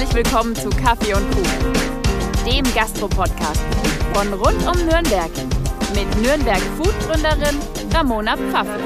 Herzlich willkommen zu Kaffee und Kuchen, dem Gastro-Podcast von rund um Nürnberg mit Nürnberg Food-Gründerin Ramona Pfaffe.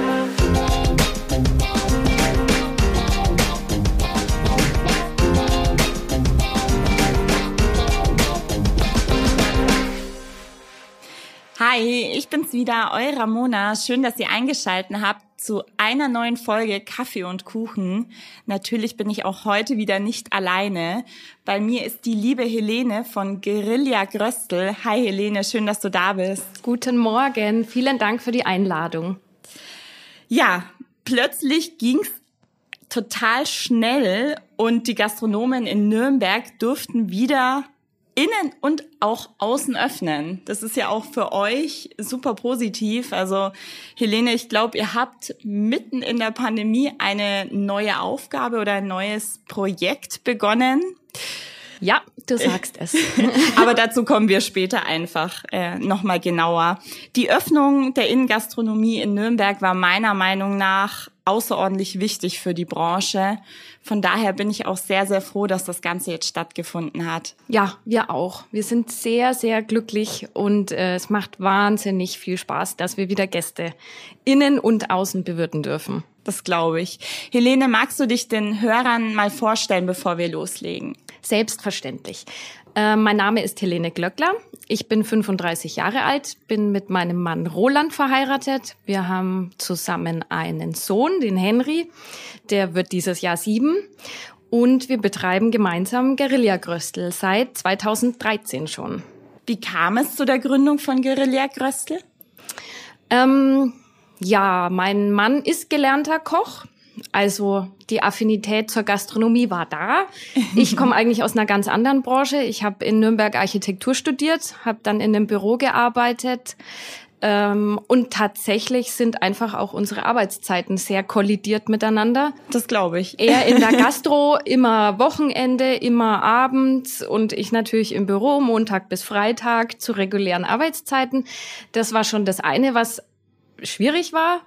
Hi, ich bin's wieder, eure Ramona. Schön, dass ihr eingeschaltet habt zu einer neuen Folge Kaffee und Kuchen. Natürlich bin ich auch heute wieder nicht alleine. Bei mir ist die liebe Helene von Guerilla Gröstel. Hi Helene, schön, dass du da bist. Guten Morgen, vielen Dank für die Einladung. Ja, plötzlich ging's total schnell und die Gastronomen in Nürnberg durften wieder innen und auch außen öffnen. Das ist ja auch für euch super positiv. Also Helene, ich glaube, ihr habt mitten in der Pandemie eine neue Aufgabe oder ein neues Projekt begonnen. Ja, du sagst es. Aber dazu kommen wir später einfach äh, nochmal genauer. Die Öffnung der Innengastronomie in Nürnberg war meiner Meinung nach außerordentlich wichtig für die Branche. Von daher bin ich auch sehr, sehr froh, dass das Ganze jetzt stattgefunden hat. Ja, wir auch. Wir sind sehr, sehr glücklich und äh, es macht wahnsinnig viel Spaß, dass wir wieder Gäste innen und außen bewirten dürfen. Das glaube ich. Helene, magst du dich den Hörern mal vorstellen, bevor wir loslegen? Selbstverständlich. Äh, mein Name ist Helene Glöckler. Ich bin 35 Jahre alt, bin mit meinem Mann Roland verheiratet. Wir haben zusammen einen Sohn, den Henry. Der wird dieses Jahr sieben. Und wir betreiben gemeinsam Guerilla Gröstel seit 2013 schon. Wie kam es zu der Gründung von Guerilla Gröstel? Ähm, ja, mein Mann ist gelernter Koch. Also die Affinität zur Gastronomie war da. Ich komme eigentlich aus einer ganz anderen Branche. Ich habe in Nürnberg Architektur studiert, habe dann in einem Büro gearbeitet. Ähm, und tatsächlich sind einfach auch unsere Arbeitszeiten sehr kollidiert miteinander. Das glaube ich. Er in der Gastro immer Wochenende, immer abends und ich natürlich im Büro Montag bis Freitag zu regulären Arbeitszeiten. Das war schon das eine, was schwierig war.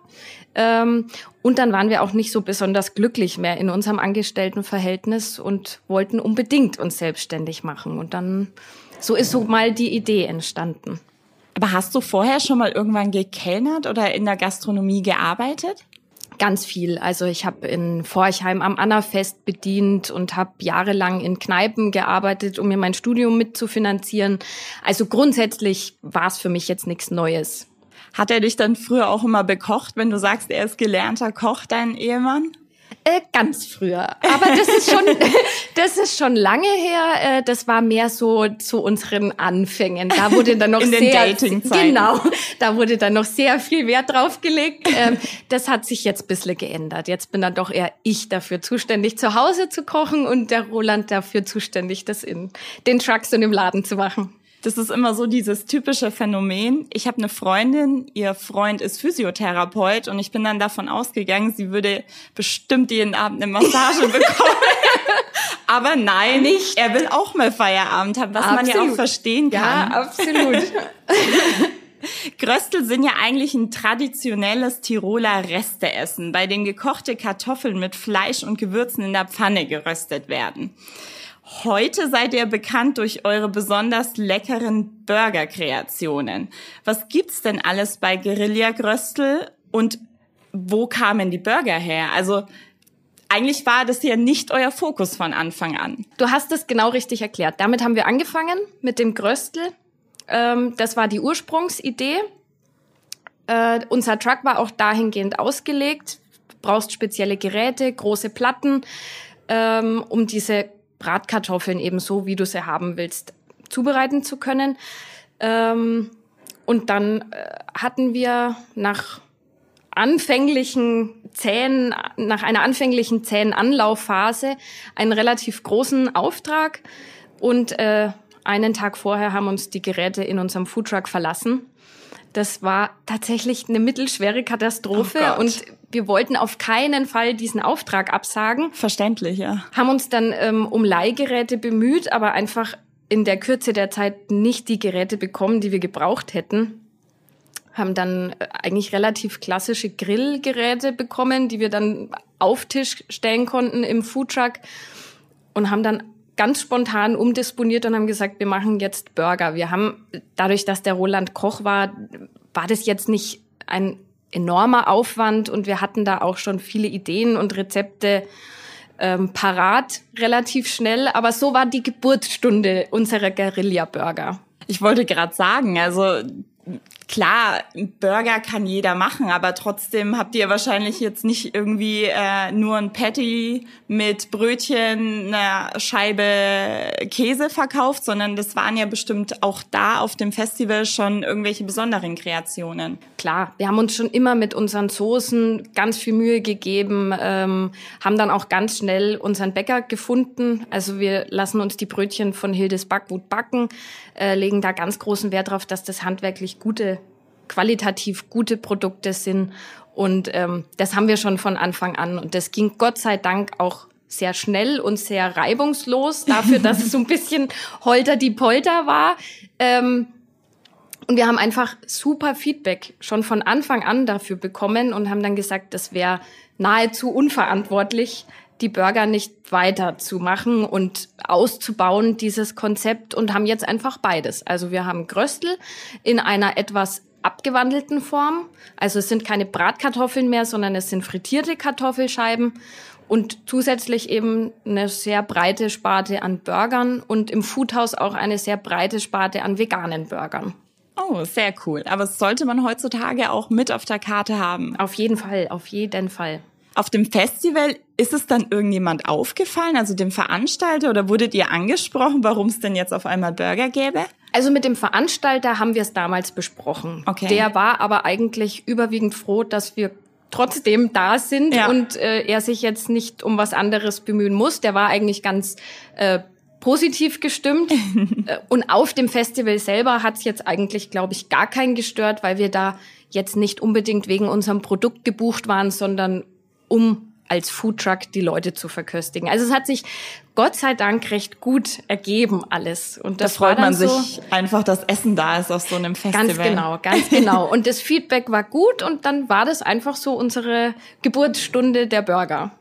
Ähm, und dann waren wir auch nicht so besonders glücklich mehr in unserem Angestelltenverhältnis und wollten unbedingt uns selbstständig machen. Und dann, so ist so mal die Idee entstanden. Aber hast du vorher schon mal irgendwann gekellnert oder in der Gastronomie gearbeitet? Ganz viel. Also ich habe in Forchheim am Annafest bedient und habe jahrelang in Kneipen gearbeitet, um mir mein Studium mitzufinanzieren. Also grundsätzlich war es für mich jetzt nichts Neues. Hat er dich dann früher auch immer bekocht, wenn du sagst, er ist gelernter Koch, dein Ehemann? Äh, ganz früher. Aber das ist schon, das ist schon lange her. Äh, das war mehr so zu unseren Anfängen. Da wurde dann noch In sehr, den genau, da wurde dann noch sehr viel Wert drauf gelegt. Ähm, das hat sich jetzt ein bisschen geändert. Jetzt bin dann doch eher ich dafür zuständig, zu Hause zu kochen und der Roland dafür zuständig, das in den Trucks und im Laden zu machen. Das ist immer so dieses typische Phänomen. Ich habe eine Freundin, ihr Freund ist Physiotherapeut und ich bin dann davon ausgegangen, sie würde bestimmt jeden Abend eine Massage bekommen. Aber nein, Nicht. er will auch mal Feierabend haben, was man ja Absolut. auch verstehen kann. Ja, absolut. Gröstel sind ja eigentlich ein traditionelles Tiroler Resteessen, bei dem gekochte Kartoffeln mit Fleisch und Gewürzen in der Pfanne geröstet werden. Heute seid ihr bekannt durch eure besonders leckeren Burger-Kreationen. Was gibt's denn alles bei Guerilla Gröstel und wo kamen die Burger her? Also eigentlich war das ja nicht euer Fokus von Anfang an. Du hast es genau richtig erklärt. Damit haben wir angefangen mit dem Gröstel. Ähm, das war die Ursprungsidee. Äh, unser Truck war auch dahingehend ausgelegt. Du brauchst spezielle Geräte, große Platten, ähm, um diese Bratkartoffeln eben so, wie du sie haben willst, zubereiten zu können. Ähm, und dann äh, hatten wir nach anfänglichen zähen, nach einer anfänglichen zähen Anlaufphase einen relativ großen Auftrag und äh, einen Tag vorher haben uns die Geräte in unserem Foodtruck verlassen. Das war tatsächlich eine mittelschwere Katastrophe Oh und wir wollten auf keinen Fall diesen Auftrag absagen Verständlich, ja. haben uns dann ähm, um Leihgeräte bemüht, aber einfach in der Kürze der Zeit nicht die Geräte bekommen, die wir gebraucht hätten. Haben dann äh, eigentlich relativ klassische Grillgeräte bekommen, die wir dann auf Tisch stellen konnten im Foodtruck und haben dann ganz spontan umdisponiert und haben gesagt, wir machen jetzt Burger. Wir haben, dadurch, dass der Roland Koch war, war das jetzt nicht ein enormer Aufwand und wir hatten da auch schon viele Ideen und Rezepte ähm, parat relativ schnell. Aber so war die Geburtsstunde unserer Guerilla-Burger. Ich wollte gerade sagen, also klar, Burger kann jeder machen, aber trotzdem habt ihr wahrscheinlich jetzt nicht irgendwie äh, nur ein Patty mit Brötchen, einer Scheibe Käse verkauft, sondern das waren ja bestimmt auch da auf dem Festival schon irgendwelche besonderen Kreationen. Klar, wir haben uns schon immer mit unseren Soßen ganz viel Mühe gegeben, ähm, haben dann auch ganz schnell unseren Bäcker gefunden. Also wir lassen uns die Brötchen von Hildes Backwut backen, äh, legen da ganz großen Wert darauf, dass das handwerklich gute qualitativ gute Produkte sind. Und ähm, das haben wir schon von Anfang an. Und das ging Gott sei Dank auch sehr schnell und sehr reibungslos dafür, dass es so ein bisschen holter die Polter war. Ähm, und wir haben einfach super Feedback schon von Anfang an dafür bekommen und haben dann gesagt, das wäre nahezu unverantwortlich, die Burger nicht weiterzumachen und auszubauen, dieses Konzept, und haben jetzt einfach beides. Also wir haben Gröstel in einer etwas abgewandelten Form. Also es sind keine Bratkartoffeln mehr, sondern es sind frittierte Kartoffelscheiben und zusätzlich eben eine sehr breite Sparte an Burgern und im Foodhaus auch eine sehr breite Sparte an veganen Burgern. Oh, sehr cool. Aber das sollte man heutzutage auch mit auf der Karte haben. Auf jeden Fall, auf jeden Fall. Auf dem Festival ist es dann irgendjemand aufgefallen, also dem Veranstalter, oder wurdet ihr angesprochen, warum es denn jetzt auf einmal Burger gäbe? Also mit dem Veranstalter haben wir es damals besprochen. Okay. Der war aber eigentlich überwiegend froh, dass wir trotzdem da sind ja. und äh, er sich jetzt nicht um was anderes bemühen muss. Der war eigentlich ganz äh, positiv gestimmt. Äh, und auf dem Festival selber hat es jetzt eigentlich, glaube ich, gar keinen gestört, weil wir da jetzt nicht unbedingt wegen unserem Produkt gebucht waren, sondern um als Foodtruck die Leute zu verköstigen. Also es hat sich Gott sei Dank recht gut ergeben alles. Und das da freut man so sich einfach, dass Essen da ist auf so einem Festival. Ganz genau, ganz genau. Und das Feedback war gut und dann war das einfach so unsere Geburtsstunde der Burger.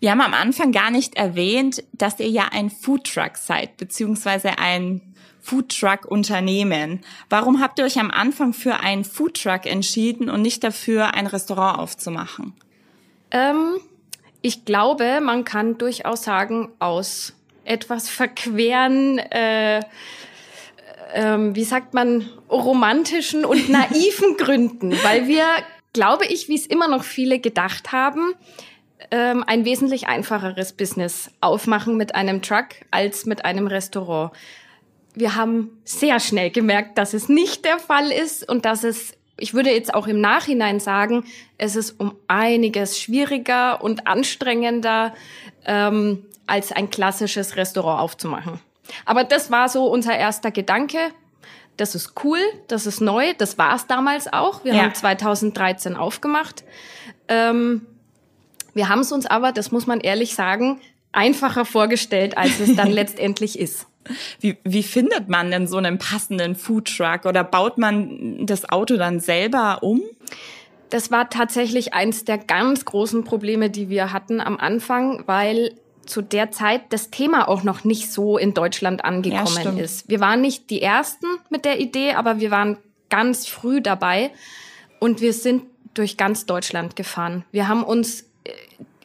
Wir haben am Anfang gar nicht erwähnt, dass ihr ja ein Foodtruck seid, beziehungsweise ein Foodtruck-Unternehmen. Warum habt ihr euch am Anfang für einen Foodtruck entschieden und nicht dafür, ein Restaurant aufzumachen? Ähm, ich glaube, man kann durchaus sagen, aus etwas verqueren, äh, äh, wie sagt man, romantischen und naiven Gründen, weil wir, glaube ich, wie es immer noch viele gedacht haben, ähm, ein wesentlich einfacheres Business aufmachen mit einem Truck als mit einem Restaurant. Wir haben sehr schnell gemerkt, dass es nicht der Fall ist und dass es ich würde jetzt auch im Nachhinein sagen, es ist um einiges schwieriger und anstrengender, ähm, als ein klassisches Restaurant aufzumachen. Aber das war so unser erster Gedanke. Das ist cool, das ist neu, das war es damals auch. Wir ja. haben 2013 aufgemacht. Ähm, wir haben es uns aber, das muss man ehrlich sagen, einfacher vorgestellt, als es dann letztendlich ist. Wie, wie findet man denn so einen passenden Foodtruck oder baut man das Auto dann selber um? Das war tatsächlich eins der ganz großen Probleme, die wir hatten am Anfang, weil zu der Zeit das Thema auch noch nicht so in Deutschland angekommen ja, ist. Wir waren nicht die Ersten mit der Idee, aber wir waren ganz früh dabei und wir sind durch ganz Deutschland gefahren. Wir haben uns äh,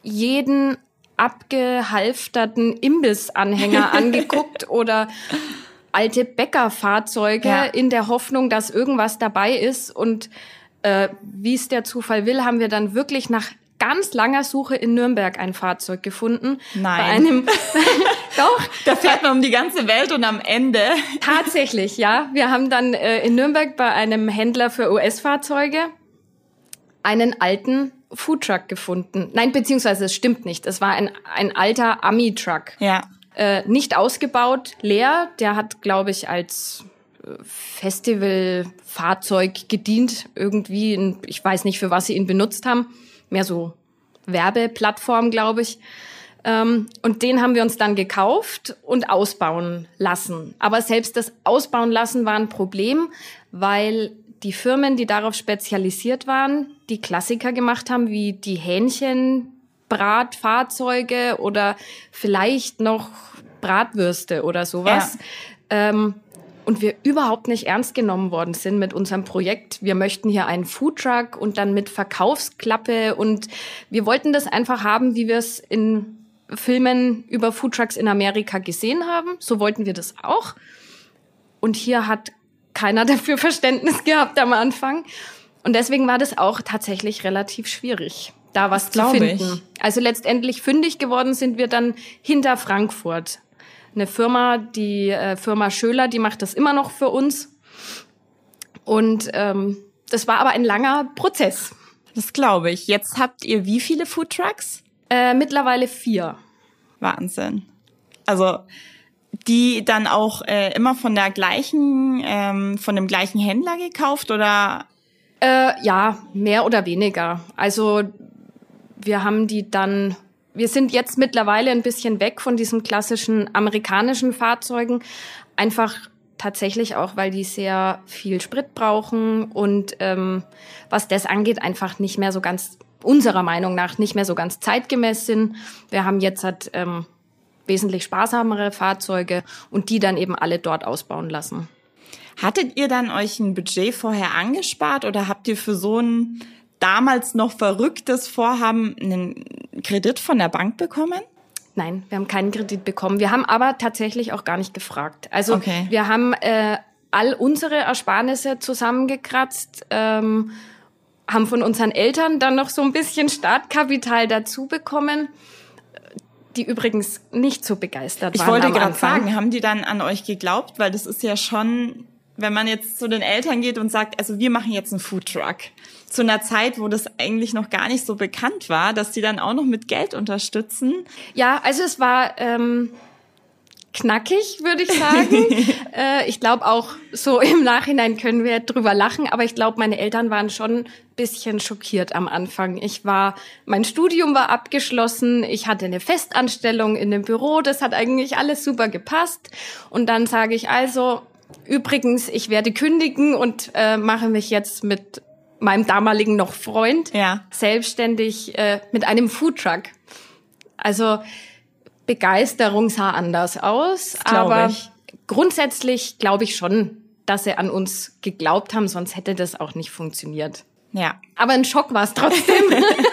jeden abgehalfterten Imbissanhänger angeguckt oder alte Bäckerfahrzeuge ja. in der Hoffnung, dass irgendwas dabei ist. Und äh, wie es der Zufall will, haben wir dann wirklich nach ganz langer Suche in Nürnberg ein Fahrzeug gefunden. Nein. Bei einem, doch. Da fährt man um die ganze Welt und am Ende. Tatsächlich, ja. Wir haben dann äh, in Nürnberg bei einem Händler für US-Fahrzeuge einen alten Foodtruck gefunden. Nein, beziehungsweise es stimmt nicht. Es war ein, ein alter Ami-Truck. Ja. Äh, nicht ausgebaut, leer. Der hat, glaube ich, als äh, Festivalfahrzeug gedient. Irgendwie, in, ich weiß nicht, für was sie ihn benutzt haben. Mehr so Werbeplattform, glaube ich. Ähm, und den haben wir uns dann gekauft und ausbauen lassen. Aber selbst das Ausbauen lassen war ein Problem, weil die Firmen, die darauf spezialisiert waren, die Klassiker gemacht haben, wie die Hähnchenbratfahrzeuge oder vielleicht noch Bratwürste oder sowas. Ja. Ähm, und wir überhaupt nicht ernst genommen worden sind mit unserem Projekt. Wir möchten hier einen Foodtruck und dann mit Verkaufsklappe und wir wollten das einfach haben, wie wir es in Filmen über Foodtrucks in Amerika gesehen haben. So wollten wir das auch. Und hier hat keiner dafür Verständnis gehabt am Anfang. Und deswegen war das auch tatsächlich relativ schwierig, da was das zu finden. Ich. Also letztendlich fündig geworden sind wir dann hinter Frankfurt. Eine Firma, die äh, Firma Schöler, die macht das immer noch für uns. Und ähm, das war aber ein langer Prozess. Das glaube ich. Jetzt habt ihr wie viele Foodtrucks? Äh, mittlerweile vier. Wahnsinn. Also die dann auch äh, immer von der gleichen, ähm, von dem gleichen Händler gekauft oder? Äh, ja, mehr oder weniger. Also wir haben die dann, wir sind jetzt mittlerweile ein bisschen weg von diesen klassischen amerikanischen Fahrzeugen, einfach tatsächlich auch, weil die sehr viel Sprit brauchen und ähm, was das angeht, einfach nicht mehr so ganz unserer Meinung nach nicht mehr so ganz zeitgemäß sind. Wir haben jetzt halt ähm, wesentlich sparsamere Fahrzeuge und die dann eben alle dort ausbauen lassen. Hattet ihr dann euch ein Budget vorher angespart oder habt ihr für so ein damals noch verrücktes Vorhaben einen Kredit von der Bank bekommen? Nein, wir haben keinen Kredit bekommen. Wir haben aber tatsächlich auch gar nicht gefragt. Also okay. wir haben äh, all unsere Ersparnisse zusammengekratzt, ähm, haben von unseren Eltern dann noch so ein bisschen Startkapital dazu bekommen die übrigens nicht so begeistert waren. Ich wollte gerade sagen, haben die dann an euch geglaubt? Weil das ist ja schon, wenn man jetzt zu den Eltern geht und sagt, also wir machen jetzt einen Foodtruck. Zu einer Zeit, wo das eigentlich noch gar nicht so bekannt war, dass die dann auch noch mit Geld unterstützen. Ja, also es war ähm, knackig, würde ich sagen. äh, ich glaube auch so im Nachhinein können wir drüber lachen, aber ich glaube, meine Eltern waren schon bisschen schockiert am Anfang. Ich war, mein Studium war abgeschlossen, ich hatte eine Festanstellung in dem Büro, das hat eigentlich alles super gepasst. Und dann sage ich also, übrigens, ich werde kündigen und äh, mache mich jetzt mit meinem damaligen noch Freund ja. selbstständig äh, mit einem Foodtruck. Also Begeisterung sah anders aus, aber ich. grundsätzlich glaube ich schon, dass sie an uns geglaubt haben, sonst hätte das auch nicht funktioniert. Ja. Aber ein Schock war es trotzdem.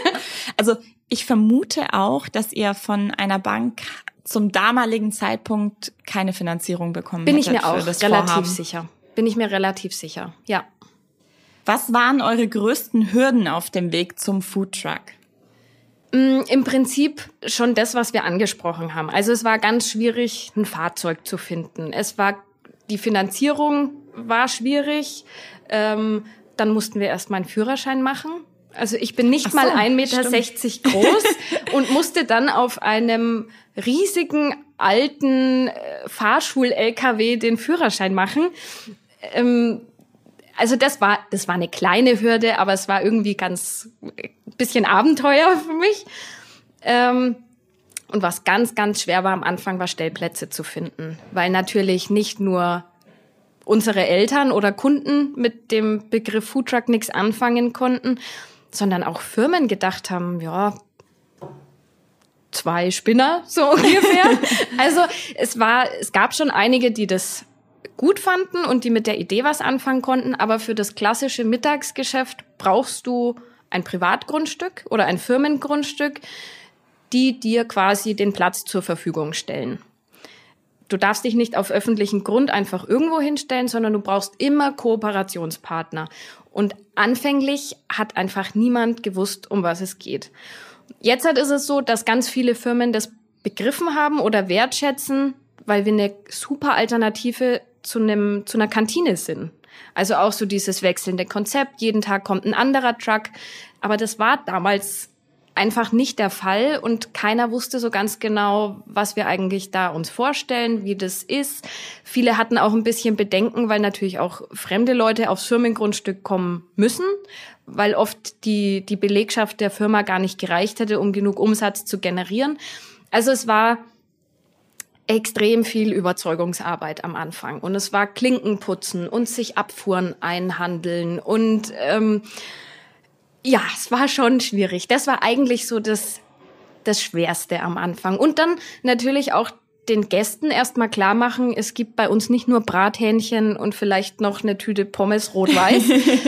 also ich vermute auch, dass ihr von einer Bank zum damaligen Zeitpunkt keine Finanzierung bekommen Bin ich mir auch relativ Vorhaben. sicher. Bin ich mir relativ sicher, ja. Was waren eure größten Hürden auf dem Weg zum Foodtruck? Mm, Im Prinzip schon das, was wir angesprochen haben. Also es war ganz schwierig, ein Fahrzeug zu finden. Es war die Finanzierung war schwierig. Ähm, dann mussten wir erst mal einen Führerschein machen. Also ich bin nicht so, mal 1,60 Meter stimmt. groß und musste dann auf einem riesigen alten äh, Fahrschul-LKW den Führerschein machen. Ähm, also das war, das war eine kleine Hürde, aber es war irgendwie ganz bisschen Abenteuer für mich. Ähm, und was ganz, ganz schwer war am Anfang, war Stellplätze zu finden, weil natürlich nicht nur unsere Eltern oder Kunden mit dem Begriff Foodtruck nichts anfangen konnten, sondern auch Firmen gedacht haben, ja, zwei Spinner so ungefähr. also es war, es gab schon einige, die das gut fanden und die mit der Idee was anfangen konnten, aber für das klassische Mittagsgeschäft brauchst du ein Privatgrundstück oder ein Firmengrundstück, die dir quasi den Platz zur Verfügung stellen du darfst dich nicht auf öffentlichen Grund einfach irgendwo hinstellen, sondern du brauchst immer Kooperationspartner. Und anfänglich hat einfach niemand gewusst, um was es geht. Jetzt ist es so, dass ganz viele Firmen das begriffen haben oder wertschätzen, weil wir eine super Alternative zu einem, zu einer Kantine sind. Also auch so dieses wechselnde Konzept. Jeden Tag kommt ein anderer Truck. Aber das war damals einfach nicht der Fall und keiner wusste so ganz genau, was wir eigentlich da uns vorstellen, wie das ist. Viele hatten auch ein bisschen Bedenken, weil natürlich auch fremde Leute aufs Firmengrundstück kommen müssen, weil oft die, die Belegschaft der Firma gar nicht gereicht hätte, um genug Umsatz zu generieren. Also es war extrem viel Überzeugungsarbeit am Anfang und es war Klinkenputzen und sich Abfuhren einhandeln und ähm, ja, es war schon schwierig. Das war eigentlich so das, das Schwerste am Anfang. Und dann natürlich auch den Gästen erstmal klar machen, es gibt bei uns nicht nur Brathähnchen und vielleicht noch eine Tüte Pommes rot-weiß,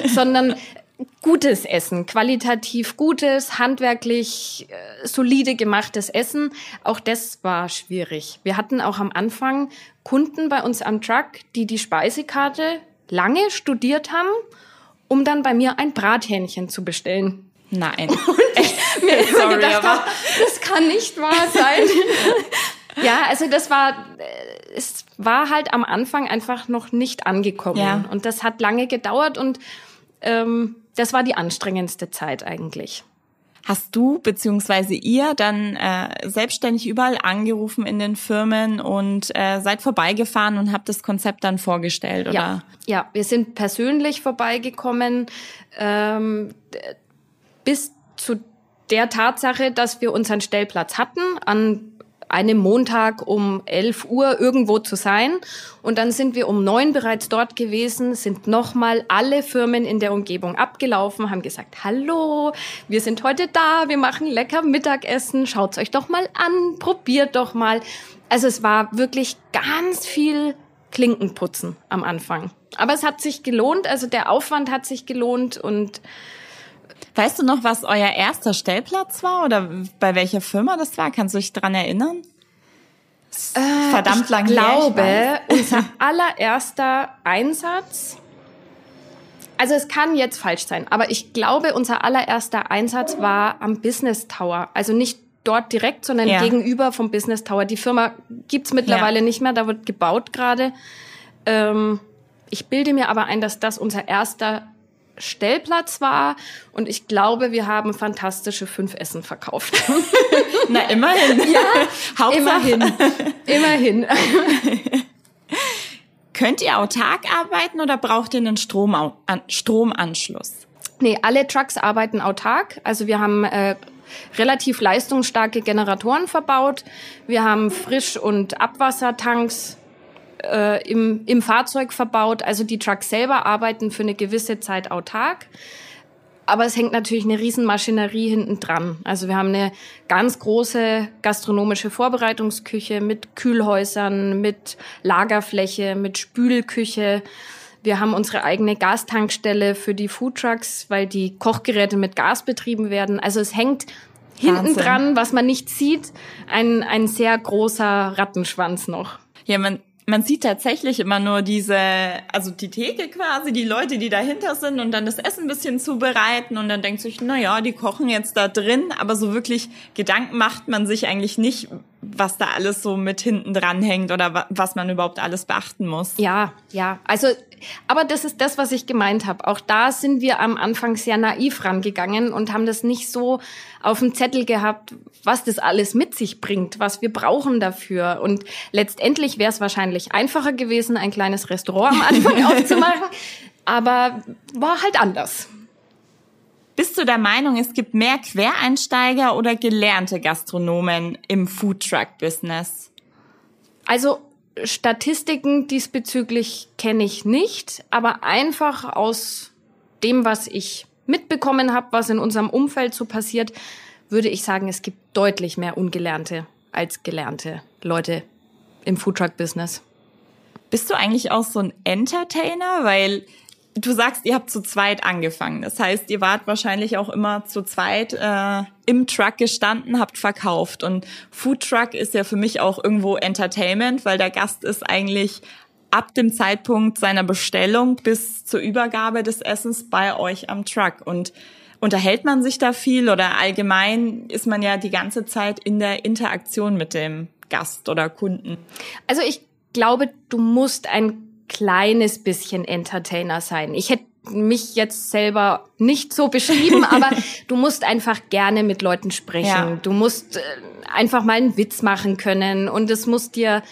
sondern gutes Essen, qualitativ gutes, handwerklich äh, solide gemachtes Essen. Auch das war schwierig. Wir hatten auch am Anfang Kunden bei uns am Truck, die die Speisekarte lange studiert haben, um dann bei mir ein Brathähnchen zu bestellen. Nein. Und ich mir immer Sorry, gedacht habe, das kann nicht wahr sein. ja, also das war, äh, es war halt am Anfang einfach noch nicht angekommen. Ja. Und das hat lange gedauert und ähm, das war die anstrengendste Zeit eigentlich. Hast du beziehungsweise ihr dann äh, selbstständig überall angerufen in den Firmen und äh, seid vorbeigefahren und habt das Konzept dann vorgestellt, oder? Ja, ja, wir sind persönlich vorbeigekommen, ähm, bis zu der Tatsache, dass wir unseren Stellplatz hatten, an einem Montag um 11 Uhr irgendwo zu sein. Und dann sind wir um neun bereits dort gewesen, sind nochmal alle Firmen in der Umgebung abgelaufen, haben gesagt, hallo, wir sind heute da, wir machen lecker Mittagessen, schaut's euch doch mal an, probiert doch mal. Also es war wirklich ganz viel Klinkenputzen am Anfang. Aber es hat sich gelohnt, also der Aufwand hat sich gelohnt und Weißt du noch, was euer erster Stellplatz war oder bei welcher Firma das war? Kannst du dich dran erinnern? Ist verdammt lang ich her. glaube, weiß. unser allererster Einsatz, also es kann jetzt falsch sein, aber ich glaube, unser allererster Einsatz war am Business Tower. Also nicht dort direkt, sondern Ja. gegenüber vom Business Tower. Die Firma gibt's mittlerweile Ja. nicht mehr, da wird gebaut gerade. Ähm, ich bilde mir aber ein, dass das unser erster Stellplatz war und ich glaube, wir haben fantastische fünf Essen verkauft. Na, immerhin. Ja, Hauptsache. Immerhin. Immerhin. Könnt ihr autark arbeiten oder braucht ihr einen Strom, an, Stromanschluss? Nee, alle Trucks arbeiten autark. Also wir haben äh, relativ leistungsstarke Generatoren verbaut. Wir haben Frisch- und Abwassertanks äh, im, im Fahrzeug verbaut. Also die Trucks selber arbeiten für eine gewisse Zeit autark. Aber es hängt natürlich eine Riesenmaschinerie hinten dran. Also wir haben eine ganz große gastronomische Vorbereitungsküche mit Kühlhäusern, mit Lagerfläche, mit Spülküche. Wir haben unsere eigene Gastankstelle für die Foodtrucks, weil die Kochgeräte mit Gas betrieben werden. Also es hängt hinten dran, was man nicht sieht, ein, ein sehr großer Rattenschwanz noch. Ja, man, man sieht tatsächlich immer nur diese, also die Theke quasi, die Leute, die dahinter sind und dann das Essen ein bisschen zubereiten und dann denkt sich, na ja, die kochen jetzt da drin, aber so wirklich Gedanken macht man sich eigentlich nicht, was da alles so mit hinten dran hängt oder wa was man überhaupt alles beachten muss. Ja, ja. Also, aber das ist das, was ich gemeint habe. Auch da sind wir am Anfang sehr naiv rangegangen und haben das nicht so auf dem Zettel gehabt, was das alles mit sich bringt, was wir brauchen dafür. Und letztendlich wäre es wahrscheinlich einfacher gewesen, ein kleines Restaurant am Anfang aufzumachen. Aber war halt anders. Bist du der Meinung, es gibt mehr Quereinsteiger oder gelernte Gastronomen im Foodtruck-Business? Also Statistiken diesbezüglich kenne ich nicht, aber einfach aus dem, was ich mitbekommen habe, was in unserem Umfeld so passiert, würde ich sagen, es gibt deutlich mehr Ungelernte als gelernte Leute im Foodtruck-Business. Bist du eigentlich auch so ein Entertainer? Weil du sagst, ihr habt zu zweit angefangen. Das heißt, ihr wart wahrscheinlich auch immer zu zweit äh, im Truck gestanden, habt verkauft. Und Foodtruck ist ja für mich auch irgendwo Entertainment, weil der Gast ist eigentlich ab dem Zeitpunkt seiner Bestellung bis zur Übergabe des Essens bei euch am Truck. Und unterhält man sich da viel oder allgemein ist man ja die ganze Zeit in der Interaktion mit dem Gast oder Kunden? Also ich glaube, du musst ein kleines bisschen Entertainer sein. Ich hätte mich jetzt selber nicht so beschrieben, aber du musst einfach gerne mit Leuten sprechen. Ja. Du musst äh, einfach mal einen Witz machen können und es muss dir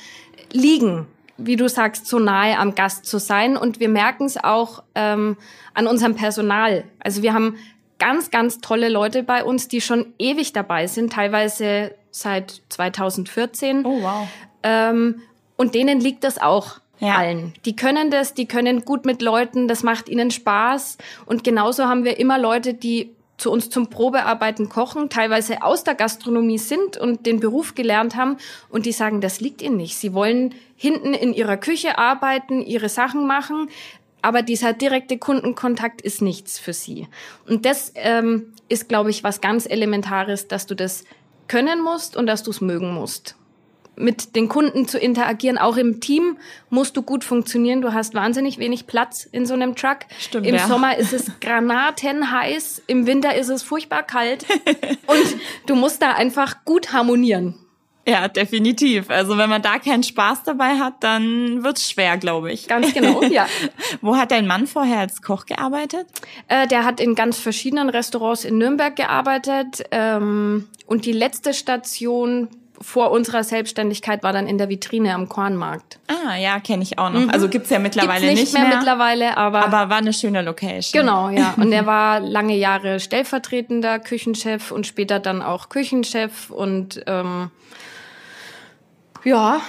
liegen, wie du sagst, so nahe am Gast zu sein. Und wir merken es auch ähm, an unserem Personal. Also wir haben ganz, ganz tolle Leute bei uns, die schon ewig dabei sind, teilweise seit 2014. Oh, wow. Ähm, und denen liegt das auch Ja. allen. Die können das, die können gut mit Leuten, das macht ihnen Spaß. Und genauso haben wir immer Leute, die zu uns zum Probearbeiten kochen, teilweise aus der Gastronomie sind und den Beruf gelernt haben und die sagen, das liegt ihnen nicht. Sie wollen hinten in ihrer Küche arbeiten, ihre Sachen machen, aber dieser direkte Kundenkontakt ist nichts für sie. Und das ähm, ist, glaube ich, was ganz Elementares, dass du das können musst und dass du es mögen musst mit den Kunden zu interagieren. Auch im Team musst du gut funktionieren. Du hast wahnsinnig wenig Platz in so einem Truck. Stimmt, Im ja. Sommer ist es granatenheiß, im Winter ist es furchtbar kalt und du musst da einfach gut harmonieren. Ja, definitiv. Also wenn man da keinen Spaß dabei hat, dann wird's schwer, glaube ich. Ganz genau, ja. Wo hat dein Mann vorher als Koch gearbeitet? Äh, der hat in ganz verschiedenen Restaurants in Nürnberg gearbeitet ähm, und die letzte Station vor unserer Selbstständigkeit war dann in der Vitrine am Kornmarkt. Ah, ja, kenne ich auch noch. Also gibt's ja mittlerweile Mhm. Gibt's nicht, mehr, mittlerweile, aber, Aber war eine schöne Location. genau, ja. Und er war lange Jahre stellvertretender Küchenchef und später dann auch Küchenchef und ähm, ja,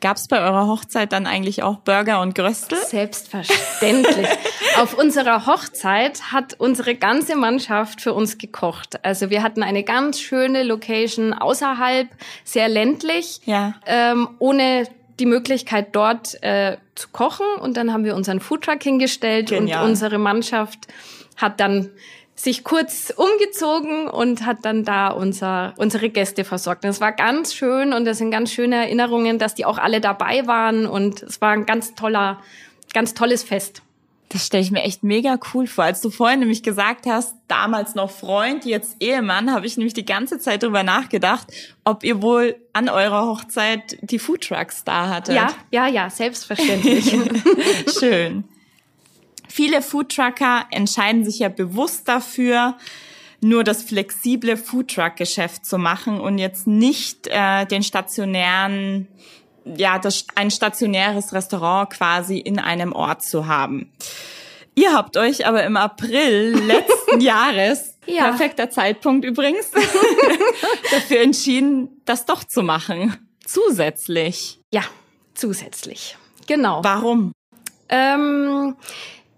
Gab's bei eurer Hochzeit dann eigentlich auch Burger und Gröstel? Selbstverständlich. Auf unserer Hochzeit hat unsere ganze Mannschaft für uns gekocht. Also wir hatten eine ganz schöne Location außerhalb, sehr ländlich, Ja. ähm, ohne die Möglichkeit dort äh, zu kochen. Und dann haben wir unseren Foodtruck hingestellt Genial. und unsere Mannschaft hat dann sich kurz umgezogen und hat dann da unser, unsere Gäste versorgt. Das war ganz schön und das sind ganz schöne Erinnerungen, dass die auch alle dabei waren und es war ein ganz toller, ganz tolles Fest. Das stelle ich mir echt mega cool vor. Als du vorhin nämlich gesagt hast, damals noch Freund, jetzt Ehemann, habe ich nämlich die ganze Zeit drüber nachgedacht, ob ihr wohl an eurer Hochzeit die Foodtrucks da hattet. Ja, ja, ja, selbstverständlich. Schön. Viele Foodtrucker entscheiden sich ja bewusst dafür, nur das flexible Foodtruck-Geschäft zu machen und jetzt nicht äh, den stationären, ja, das, ein stationäres Restaurant quasi in einem Ort zu haben. Ihr habt euch aber im April letzten Jahres, Ja. perfekter Zeitpunkt übrigens, dafür entschieden, das doch zu machen. Zusätzlich. ja, zusätzlich. Genau. Warum? Ähm,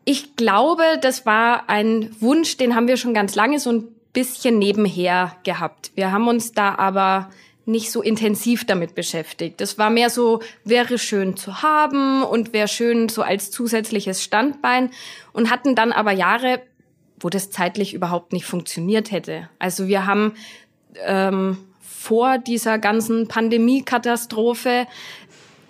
ich glaube, das war ein Wunsch, den haben wir schon ganz lange so ein bisschen nebenher gehabt. Wir haben uns da aber nicht so intensiv damit beschäftigt. Das war mehr so, wäre schön zu haben und wäre schön so als zusätzliches Standbein und hatten dann aber Jahre, wo das zeitlich überhaupt nicht funktioniert hätte. Also wir haben ähm, vor dieser ganzen Pandemiekatastrophe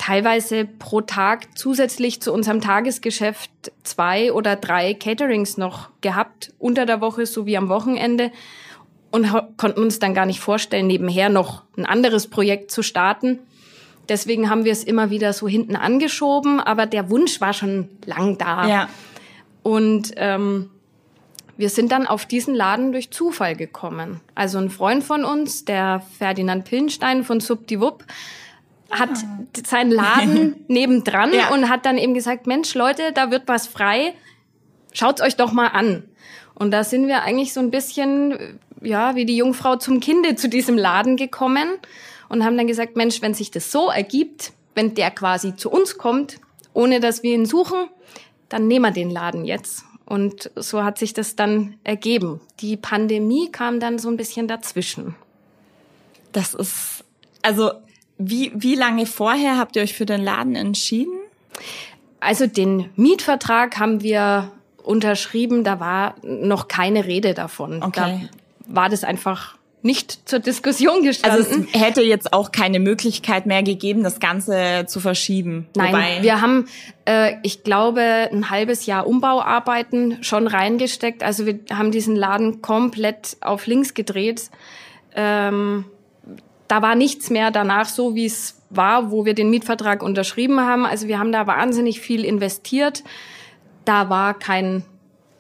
teilweise pro Tag zusätzlich zu unserem Tagesgeschäft zwei oder drei Caterings noch gehabt, unter der Woche sowie am Wochenende und konnten uns dann gar nicht vorstellen, nebenher noch ein anderes Projekt zu starten. Deswegen haben wir es immer wieder so hinten angeschoben, aber der Wunsch war schon lang da. Ja. Und ähm, wir sind dann auf diesen Laden durch Zufall gekommen. Also ein Freund von uns, der Ferdinand Pillenstein von Subdiwupp, hat seinen Laden nebendran Ja. und hat dann eben gesagt, Mensch, Leute, da wird was frei, schaut's euch doch mal an. Und da sind wir eigentlich so ein bisschen, ja, wie die Jungfrau zum Kinde zu diesem Laden gekommen und haben dann gesagt, Mensch, wenn sich das so ergibt, wenn der quasi zu uns kommt, ohne dass wir ihn suchen, dann nehmen wir den Laden jetzt. Und so hat sich das dann ergeben. Die Pandemie kam dann so ein bisschen dazwischen. Das ist, also, wie, wie lange vorher habt ihr euch für den Laden entschieden? Also den Mietvertrag haben wir unterschrieben, da war noch keine Rede davon. Okay. Da war das einfach nicht zur Diskussion gestanden. Also es hätte jetzt auch keine Möglichkeit mehr gegeben, das Ganze zu verschieben. Nein, Wobei, wir haben, äh, ich glaube, ein halbes Jahr Umbauarbeiten schon reingesteckt. Also wir haben diesen Laden komplett auf links gedreht. Ähm, da war nichts mehr danach so, wie es war, wo wir den Mietvertrag unterschrieben haben. Also wir haben da wahnsinnig viel investiert. Da war kein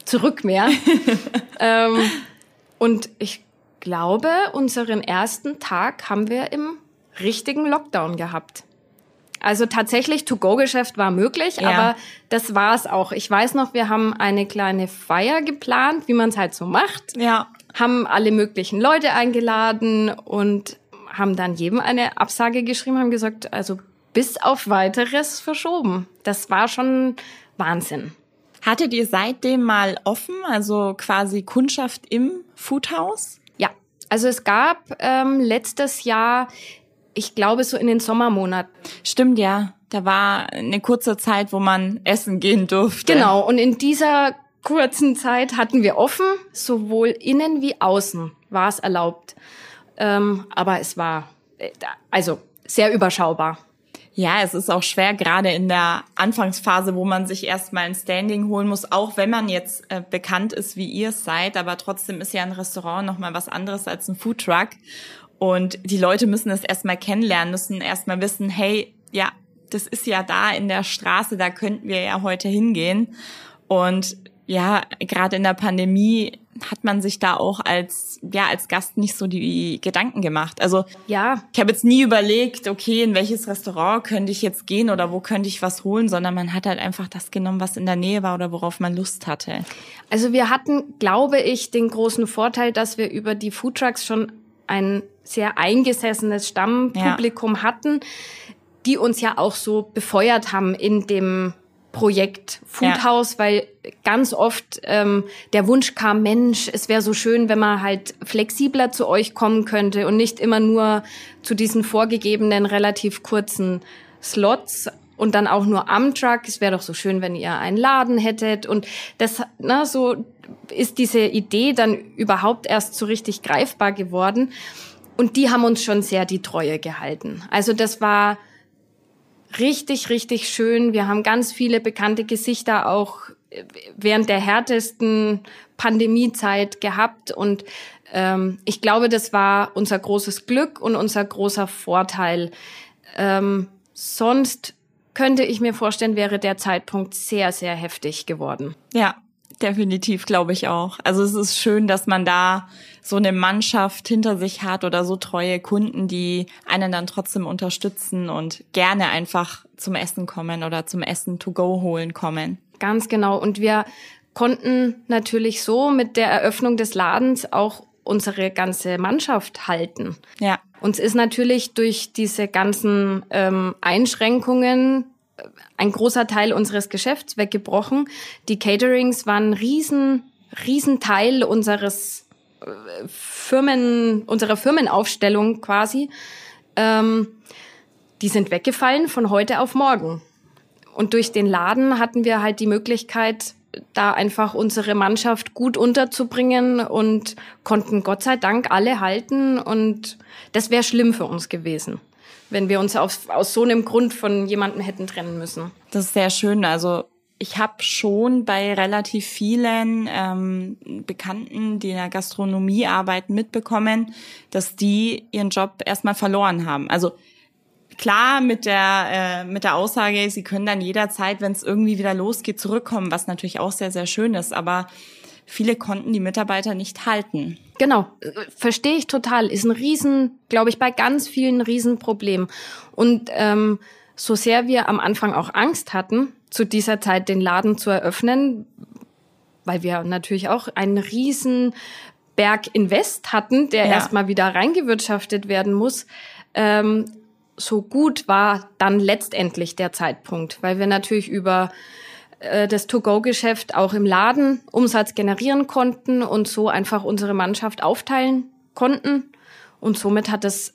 Zurück mehr. ähm, und ich glaube, unseren ersten Tag haben wir im richtigen Lockdown gehabt. Also tatsächlich, To-Go-Geschäft war möglich, Ja. aber das war es auch. Ich weiß noch, wir haben eine kleine Feier geplant, wie man es halt so macht, ja, haben alle möglichen Leute eingeladen und haben dann jedem eine Absage geschrieben, haben gesagt, also bis auf weiteres verschoben. Das war schon Wahnsinn. Hattet ihr seitdem mal offen, also quasi Kundschaft im Foodhaus? Ja, also es gab ähm, letztes Jahr, ich glaube so in den Sommermonaten. Stimmt, ja. Da war eine kurze Zeit, wo man essen gehen durfte. Genau, und in dieser kurzen Zeit hatten wir offen, sowohl innen wie außen war es erlaubt. Ähm, aber es war äh, also sehr überschaubar. Ja, es ist auch schwer, gerade in der Anfangsphase, wo man sich erstmal ein Standing holen muss, auch wenn man jetzt äh, bekannt ist, wie ihr seid, aber trotzdem ist ja ein Restaurant nochmal was anderes als ein Foodtruck. Und die Leute müssen es erstmal kennenlernen, müssen erstmal wissen, hey, ja, das ist ja da in der Straße, da könnten wir ja heute hingehen. Und ja, gerade in der Pandemie hat man sich da auch als ja als Gast nicht so die Gedanken gemacht. Also ja, ich habe jetzt nie überlegt, okay, in welches Restaurant könnte ich jetzt gehen oder wo könnte ich was holen, sondern man hat halt einfach das genommen, was in der Nähe war oder worauf man Lust hatte. Also wir hatten, glaube ich, den großen Vorteil, dass wir über die Foodtrucks schon ein sehr eingesessenes Stammpublikum ja. hatten, die uns ja auch so befeuert haben in dem Projekt Foodhaus, ja. weil ganz oft ähm, der Wunsch kam, Mensch, es wäre so schön, wenn man halt flexibler zu euch kommen könnte und nicht immer nur zu diesen vorgegebenen relativ kurzen Slots und dann auch nur am Truck. Es wäre doch so schön, wenn ihr einen Laden hättet und das, na, so ist diese Idee dann überhaupt erst so richtig greifbar geworden und die haben uns schon sehr die Treue gehalten. Also das war richtig, richtig schön. Wir haben ganz viele bekannte Gesichter auch während der härtesten Pandemiezeit gehabt und ähm, ich glaube, das war unser großes Glück und unser großer Vorteil. Ähm, sonst könnte ich mir vorstellen, wäre der Zeitpunkt sehr, sehr heftig geworden. Ja, definitiv, glaube ich auch. Also es ist schön, dass man da so eine Mannschaft hinter sich hat oder so treue Kunden, die einen dann trotzdem unterstützen und gerne einfach zum Essen kommen oder zum Essen to go holen kommen. Ganz genau. Und wir konnten natürlich so mit der Eröffnung des Ladens auch unsere ganze Mannschaft halten. Ja. Uns ist natürlich durch diese ganzen ähm, Einschränkungen ein großer Teil unseres Geschäfts weggebrochen. Die Caterings waren ein riesen, riesen Teil unseres äh, Firmen, unserer Firmenaufstellung quasi. Ähm, die sind weggefallen von heute auf morgen. Und durch den Laden hatten wir halt die Möglichkeit, da einfach unsere Mannschaft gut unterzubringen und konnten Gott sei Dank alle halten. Und das wäre schlimm für uns gewesen wenn wir uns auf, aus so einem Grund von jemandem hätten trennen müssen. Das ist sehr schön. Also ich habe schon bei relativ vielen ähm, Bekannten, die in der Gastronomie arbeiten, mitbekommen, dass die ihren Job erstmal verloren haben. Also klar mit der äh, mit der Aussage, sie können dann jederzeit, wenn es irgendwie wieder losgeht, zurückkommen, was natürlich auch sehr sehr schön ist. Aber viele konnten die Mitarbeiter nicht halten. Genau, verstehe ich total. Ist ein Riesen, glaube ich, bei ganz vielen Riesenproblem. Und ähm, so sehr wir am Anfang auch Angst hatten, zu dieser Zeit den Laden zu eröffnen, weil wir natürlich auch einen riesen Berg Invest hatten, der ja. erstmal wieder reingewirtschaftet werden muss. Ähm, so gut war dann letztendlich der Zeitpunkt, weil wir natürlich über äh, das To-Go-Geschäft auch im Laden Umsatz generieren konnten und so einfach unsere Mannschaft aufteilen konnten. Und somit hat es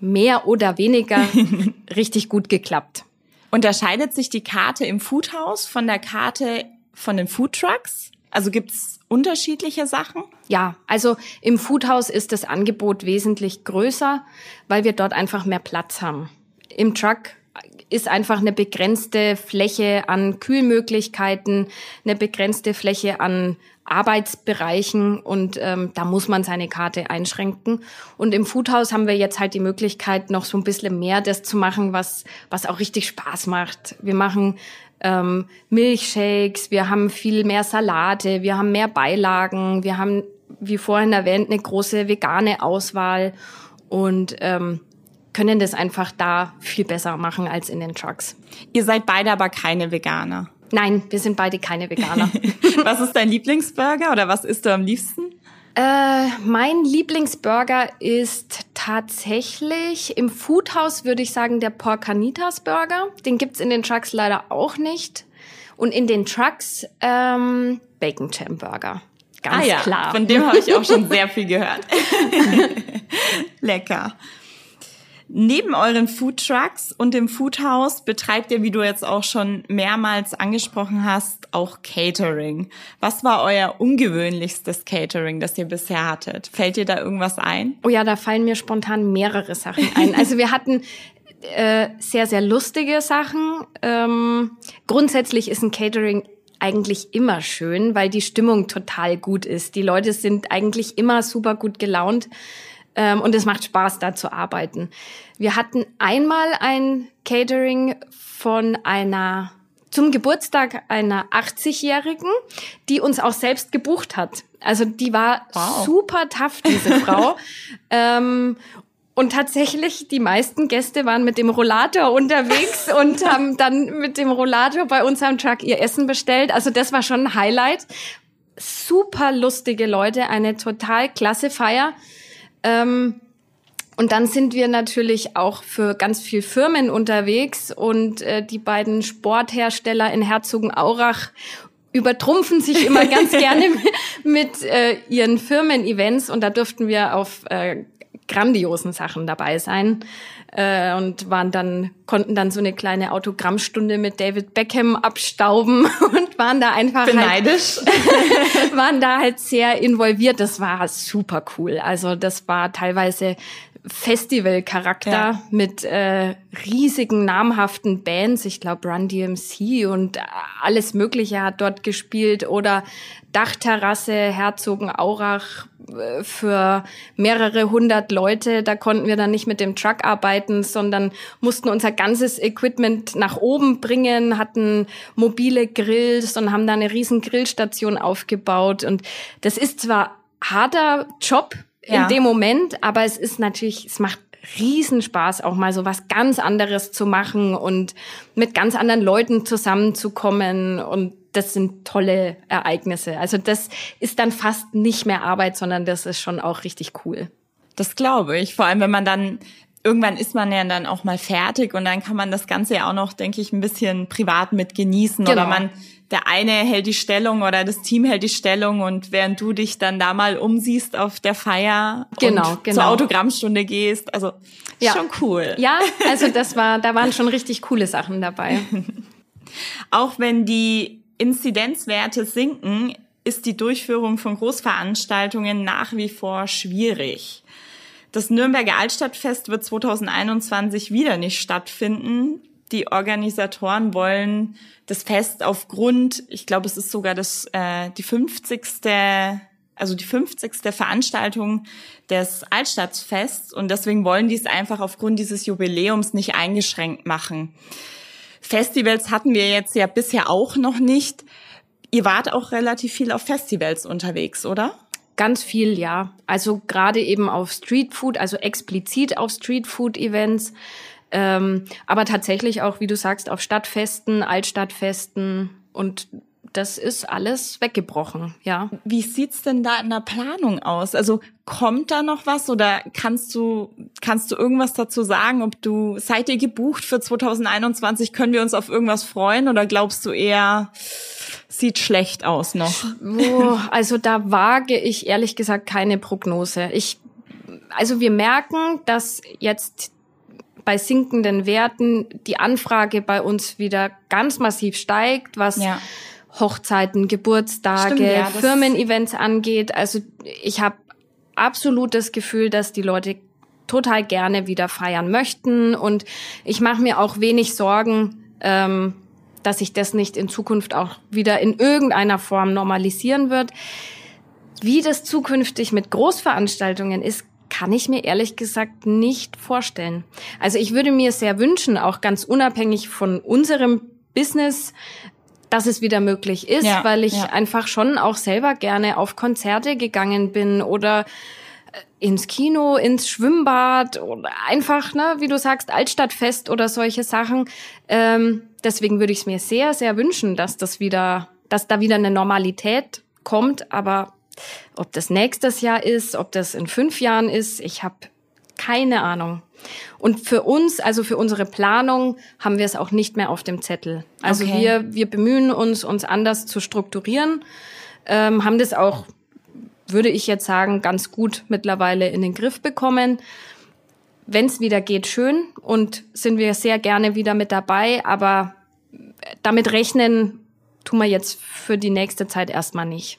mehr oder weniger richtig gut geklappt. Unterscheidet sich die Karte im Foodhaus von der Karte von den Foodtrucks? Also gibt's unterschiedliche Sachen? Ja, also im Foodhaus ist das Angebot wesentlich größer, weil wir dort einfach mehr Platz haben. Im Truck ist einfach eine begrenzte Fläche an Kühlmöglichkeiten, eine begrenzte Fläche an Arbeitsbereichen und ähm, da muss man seine Karte einschränken. Und im Foodhaus haben wir jetzt halt die Möglichkeit, noch so ein bisschen mehr das zu machen, was, was auch richtig Spaß macht. Wir machen ähm, Milchshakes, wir haben viel mehr Salate, wir haben mehr Beilagen, wir haben, wie vorhin erwähnt, eine große vegane Auswahl und ähm, können das einfach da viel besser machen als in den Trucks. Ihr seid beide aber keine Veganer. Nein, wir sind beide keine Veganer. was ist dein Lieblingsburger oder was isst du am liebsten? Äh, mein Lieblingsburger ist tatsächlich im Foodhaus würde ich sagen der Porcanitas Burger. Den gibt's in den Trucks leider auch nicht. Und in den Trucks ähm, Bacon Jam Burger. Ganz ah, ja. klar. Von dem habe ich auch schon sehr viel gehört. Lecker. Neben euren Food Trucks und dem Foodhaus betreibt ihr, wie du jetzt auch schon mehrmals angesprochen hast, auch Catering. Was war euer ungewöhnlichstes Catering, das ihr bisher hattet? Fällt dir da irgendwas ein? Oh ja, da fallen mir spontan mehrere Sachen ein. Also wir hatten äh, sehr, sehr lustige Sachen. Ähm, grundsätzlich ist ein Catering eigentlich immer schön, weil die Stimmung total gut ist. Die Leute sind eigentlich immer super gut gelaunt. Ähm, und es macht Spaß, da zu arbeiten. Wir hatten einmal ein Catering von einer zum Geburtstag einer 80-Jährigen, die uns auch selbst gebucht hat. Also die war wow. super tough, diese Frau. ähm, und tatsächlich, die meisten Gäste waren mit dem Rollator unterwegs und haben dann mit dem Rollator bei uns am Truck ihr Essen bestellt. Also das war schon ein Highlight. Super lustige Leute, eine total klasse Feier. Ähm, und dann sind wir natürlich auch für ganz viel Firmen unterwegs und äh, die beiden Sporthersteller in Herzogenaurach übertrumpfen sich immer ganz gerne mit, äh, ihren Firmen-Events und da durften wir auf äh, grandiosen Sachen dabei sein äh, und waren dann konnten dann so eine kleine Autogrammstunde mit David Beckham abstauben und waren da einfach beneidisch halt, waren da halt sehr involviert. Das war super cool. Also das war teilweise Festivalcharakter ja. mit äh, riesigen namhaften Bands. Ich glaube Run DMC und alles Mögliche hat dort gespielt oder Dachterrasse Herzogenaurach äh, für mehrere hundert Leute. Da konnten wir dann nicht mit dem Truck arbeiten, sondern mussten unser ganzes Equipment nach oben bringen, hatten mobile Grills und haben da eine riesen Grillstation aufgebaut. Und das ist zwar harter Job ja. in dem Moment, aber es ist natürlich, es macht Riesenspaß, auch mal so was ganz anderes zu machen und mit ganz anderen Leuten zusammenzukommen und das sind tolle Ereignisse. Also das ist dann fast nicht mehr Arbeit, sondern das ist schon auch richtig cool. Das glaube ich. Vor allem, wenn man dann irgendwann ist man ja dann auch mal fertig und dann kann man das Ganze ja auch noch, denke ich, ein bisschen privat mit genießen. Genau. Oder man, der eine hält die Stellung oder das Team hält die Stellung und während du dich dann da mal umsiehst auf der Feier genau, und genau. zur Autogrammstunde gehst. Also ja. schon cool. Ja, also das war, da waren schon richtig coole Sachen dabei. auch wenn die Inzidenzwerte sinken, ist die Durchführung von Großveranstaltungen nach wie vor schwierig. Das Nürnberger Altstadtfest wird 2021 wieder nicht stattfinden. Die Organisatoren wollen das Fest aufgrund, ich glaube, es ist sogar das äh, die 50. also die 50. Veranstaltung des Altstadtfests und deswegen wollen die es einfach aufgrund dieses Jubiläums nicht eingeschränkt machen. Festivals hatten wir jetzt ja bisher auch noch nicht. Ihr wart auch relativ viel auf Festivals unterwegs, oder? Ganz viel, ja. Also gerade eben auf Streetfood, also explizit auf Streetfood-Events, ähm, aber tatsächlich auch, wie du sagst, auf Stadtfesten, Altstadtfesten und das ist alles weggebrochen, ja. Wie sieht's denn da in der Planung aus? Also kommt da noch was oder kannst du kannst du irgendwas dazu sagen, ob du seid ihr gebucht für 2021, können wir uns auf irgendwas freuen oder glaubst du eher sieht schlecht aus noch? Oh, also da wage ich ehrlich gesagt keine Prognose. Ich also wir merken, dass jetzt bei sinkenden Werten die Anfrage bei uns wieder ganz massiv steigt, was ja Hochzeiten, Geburtstage, Stimmt, ja, Firmen-Events angeht. Also ich habe absolut das Gefühl, dass die Leute total gerne wieder feiern möchten und ich mache mir auch wenig Sorgen, ähm, dass sich das nicht in Zukunft auch wieder in irgendeiner Form normalisieren wird. Wie das zukünftig mit Großveranstaltungen ist, kann ich mir ehrlich gesagt nicht vorstellen. Also ich würde mir sehr wünschen, auch ganz unabhängig von unserem Business, dass es wieder möglich ist, ja, weil ich ja. einfach schon auch selber gerne auf Konzerte gegangen bin oder äh, ins Kino, ins Schwimmbad oder einfach, ne, wie du sagst, Altstadtfest oder solche Sachen. Ähm, deswegen würde ich es mir sehr, sehr wünschen, dass das wieder, dass da wieder eine Normalität kommt. Aber ob das nächstes Jahr ist, ob das in fünf Jahren ist, ich habe keine Ahnung. Und für uns, also für unsere Planung, haben wir es auch nicht mehr auf dem Zettel. Also Okay. wir, wir bemühen uns, uns anders zu strukturieren, ähm, haben das auch, würde ich jetzt sagen, ganz gut mittlerweile in den Griff bekommen. Wenn es wieder geht, schön und sind wir sehr gerne wieder mit dabei, aber damit rechnen tun wir jetzt für die nächste Zeit erstmal nicht.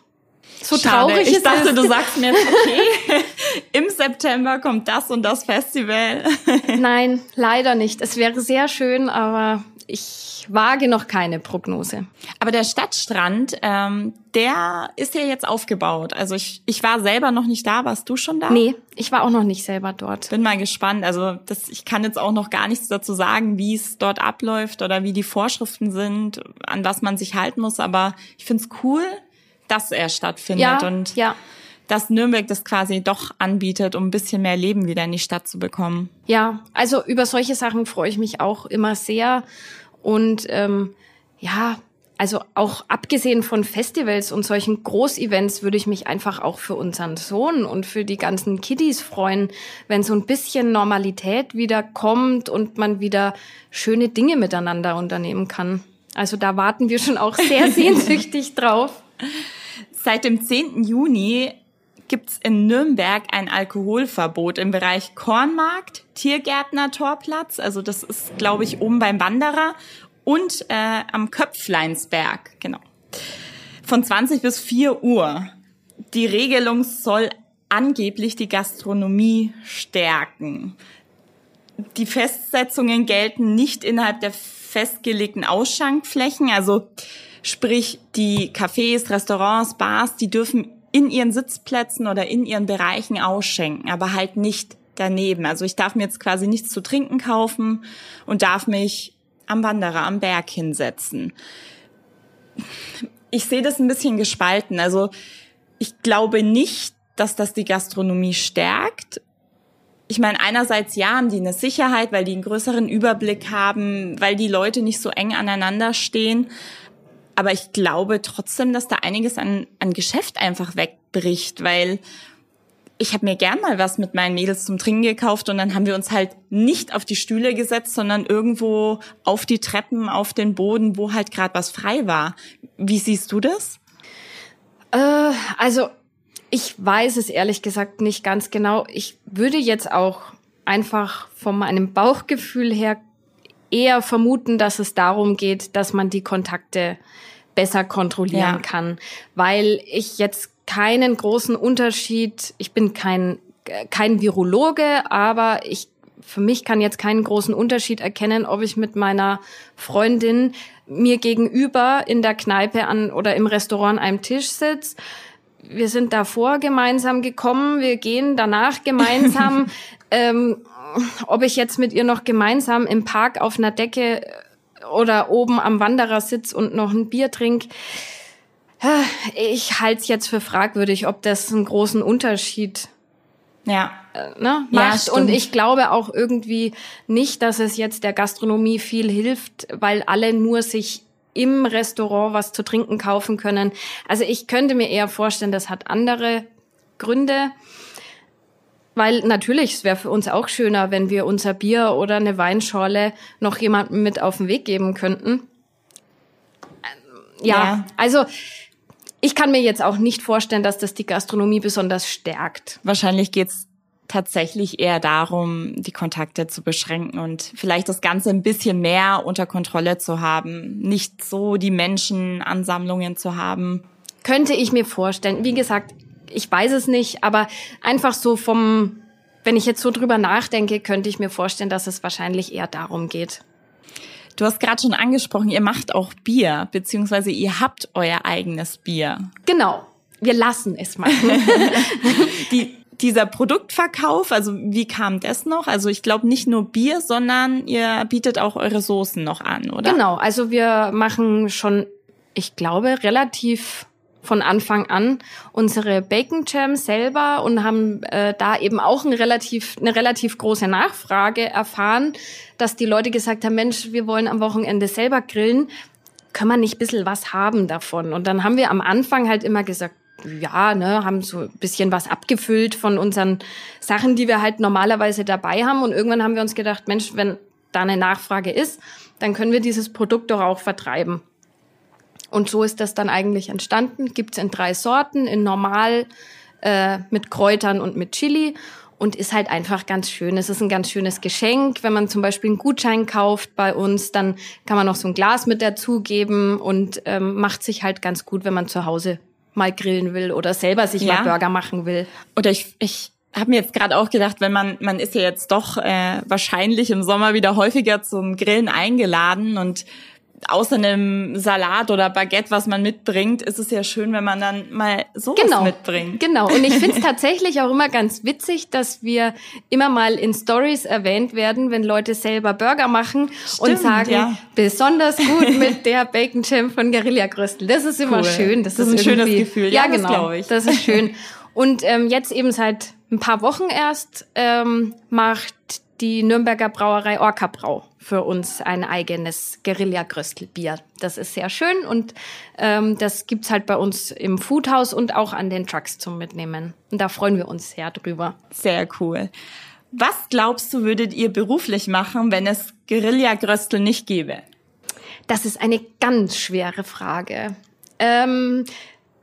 So Schade. traurig ich es dachte, ist. du sagst mir, okay, im September kommt das und das Festival. Nein, leider nicht. Es wäre sehr schön, aber ich wage noch keine Prognose. Aber der Stadtstrand, ähm, der ist ja jetzt aufgebaut. Also ich, ich war selber noch nicht da. Warst du schon da? Nee, ich war auch noch nicht selber dort. Bin mal gespannt. Also das, ich kann jetzt auch noch gar nichts dazu sagen, wie es dort abläuft oder wie die Vorschriften sind, an was man sich halten muss. Aber ich find's cool, dass er stattfindet Ja, und ja, dass Nürnberg das quasi doch anbietet, um ein bisschen mehr Leben wieder in die Stadt zu bekommen. ja. Also über solche Sachen freue ich mich auch immer sehr. Und ähm, ja, also auch abgesehen von Festivals und solchen Großevents würde ich mich einfach auch für unseren Sohn und für die ganzen Kiddies freuen, wenn so ein bisschen Normalität wieder kommt und man wieder schöne Dinge miteinander unternehmen kann. Also da warten wir schon auch sehr sehnsüchtig drauf. Seit dem 10. Juni gibt's in Nürnberg ein Alkoholverbot im Bereich Kornmarkt, Tiergärtner Torplatz, also das ist, glaube ich, oben beim Wanderer und äh, am Köpfleinsberg, genau. Von 20 bis 4 Uhr. Die Regelung soll angeblich die Gastronomie stärken. Die Festsetzungen gelten nicht innerhalb der festgelegten Ausschankflächen, also sprich die Cafés, Restaurants, Bars, die dürfen in ihren Sitzplätzen oder in ihren Bereichen ausschenken, aber halt nicht daneben. Also ich darf mir jetzt quasi nichts zu trinken kaufen und darf mich am Wanderer, am Berg hinsetzen. Ich sehe das ein bisschen gespalten. Also ich glaube nicht, dass das die Gastronomie stärkt. Ich meine, einerseits ja, haben die eine Sicherheit, weil die einen größeren Überblick haben, weil die Leute nicht so eng aneinander stehen. Aber ich glaube trotzdem, dass da einiges an, an Geschäft einfach wegbricht, weil ich habe mir gern mal was mit meinen Mädels zum Trinken gekauft und dann haben wir uns halt nicht auf die Stühle gesetzt, sondern irgendwo auf die Treppen, auf den Boden, wo halt gerade was frei war. Wie siehst du das? Äh, also ich weiß es ehrlich gesagt nicht ganz genau. Ich würde jetzt auch einfach von meinem Bauchgefühl her eher vermuten, dass es darum geht, dass man die Kontakte besser kontrollieren Ja. kann, weil ich jetzt keinen großen Unterschied, ich bin kein kein Virologe, aber ich für mich kann jetzt keinen großen Unterschied erkennen, ob ich mit meiner Freundin mir gegenüber in der Kneipe an oder im Restaurant an einem Tisch sitze. Wir sind davor gemeinsam gekommen, wir gehen danach gemeinsam. ähm, ob ich jetzt mit ihr noch gemeinsam im Park auf einer Decke oder oben am Wanderer sitz und noch ein Bier trink, ich halte es jetzt für fragwürdig, ob das einen großen Unterschied Ja. ne, Ja, macht. stimmt. und ich glaube auch irgendwie nicht, dass es jetzt der Gastronomie viel hilft, weil alle nur sich im Restaurant was zu trinken kaufen können. Also ich könnte mir eher vorstellen, das hat andere Gründe. Weil natürlich, es wäre für uns auch schöner, wenn wir unser Bier oder eine Weinschorle noch jemandem mit auf den Weg geben könnten. Ähm, Ja, Ja. also ich kann mir jetzt auch nicht vorstellen, dass das die Gastronomie besonders stärkt. Wahrscheinlich geht's tatsächlich eher darum, die Kontakte zu beschränken und vielleicht das Ganze ein bisschen mehr unter Kontrolle zu haben, nicht so die Menschenansammlungen zu haben. Könnte ich mir vorstellen. Wie gesagt, ich weiß es nicht, aber einfach so vom, wenn ich jetzt so drüber nachdenke, könnte ich mir vorstellen, dass es wahrscheinlich eher darum geht. Du hast gerade schon angesprochen, ihr macht auch Bier, beziehungsweise ihr habt euer eigenes Bier. Genau. Wir lassen es machen. Die, dieser Produktverkauf, also wie kam das noch? Also ich glaube nicht nur Bier, sondern ihr bietet auch eure Soßen noch an, oder? Genau, also wir machen schon, ich glaube, relativ von Anfang an unsere Bacon Jam selber und haben äh, da eben auch ein relativ, eine relativ große Nachfrage erfahren, dass die Leute gesagt haben, Mensch, wir wollen am Wochenende selber grillen, können wir nicht ein bisschen was haben davon? Und dann haben wir am Anfang halt immer gesagt, ja, ne, haben so ein bisschen was abgefüllt von unseren Sachen, die wir halt normalerweise dabei haben. Und irgendwann haben wir uns gedacht, Mensch, wenn da eine Nachfrage ist, dann können wir dieses Produkt doch auch vertreiben. Und so ist das dann eigentlich entstanden. Gibt's in drei Sorten, in normal, äh, mit Kräutern und mit Chili und ist halt einfach ganz schön. Es ist ein ganz schönes Geschenk. Wenn man zum Beispiel einen Gutschein kauft bei uns, dann kann man noch so ein Glas mit dazugeben und ähm, macht sich halt ganz gut, wenn man zu Hause mal grillen will oder selber sich ja. mal Burger machen will. Oder ich, ich habe mir jetzt gerade auch gedacht, wenn man man ist ja jetzt doch äh, wahrscheinlich im Sommer wieder häufiger zum Grillen eingeladen und außer einem Salat oder Baguette, was man mitbringt, ist es ja schön, wenn man dann mal sowas genau, mitbringt. Genau. Und ich finde es tatsächlich auch immer ganz witzig, dass wir immer mal in Stories erwähnt werden, wenn Leute selber Burger machen Stimmt, und sagen, ja. besonders gut mit der Bacon Jam von Guerilla Gröstel. Das ist immer cool. schön. Das, das ist ein schönes Gefühl. Ja, ja genau. Das, das ist schön. Und ähm, jetzt eben seit ein paar Wochen erst ähm, macht die Nürnberger Brauerei Orca Brau für uns ein eigenes Guerilla-Gröstelbier. Das ist sehr schön und ähm, das gibt's halt bei uns im Foodhaus und auch an den Trucks zum Mitnehmen. Und da freuen wir uns sehr drüber. Sehr cool. Was glaubst du, würdet ihr beruflich machen, wenn es Guerilla-Gröstel nicht gäbe? Das ist eine ganz schwere Frage. Ähm,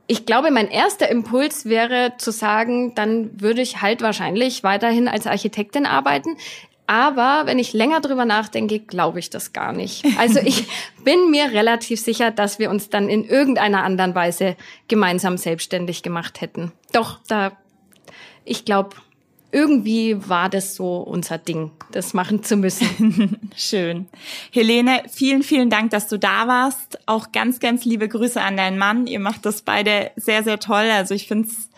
ich glaube, mein erster Impuls wäre zu sagen, dann würde ich halt wahrscheinlich weiterhin als Architektin arbeiten. Aber wenn ich länger drüber nachdenke, glaube ich das gar nicht. Also ich bin mir relativ sicher, dass wir uns dann in irgendeiner anderen Weise gemeinsam selbstständig gemacht hätten. Doch, da, ich glaube, irgendwie war das so unser Ding, das machen zu müssen. Schön. Helene, vielen, vielen Dank, dass du da warst. Auch ganz, ganz liebe Grüße an deinen Mann. Ihr macht das beide sehr, sehr toll. Also ich finde es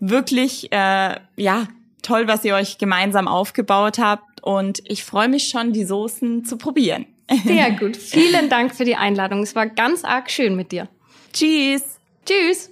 wirklich, äh, ja, toll, was ihr euch gemeinsam aufgebaut habt. Und ich freue mich schon, die Soßen zu probieren. Sehr gut. Vielen Dank für die Einladung. Es war ganz arg schön mit dir. Tschüss. Tschüss.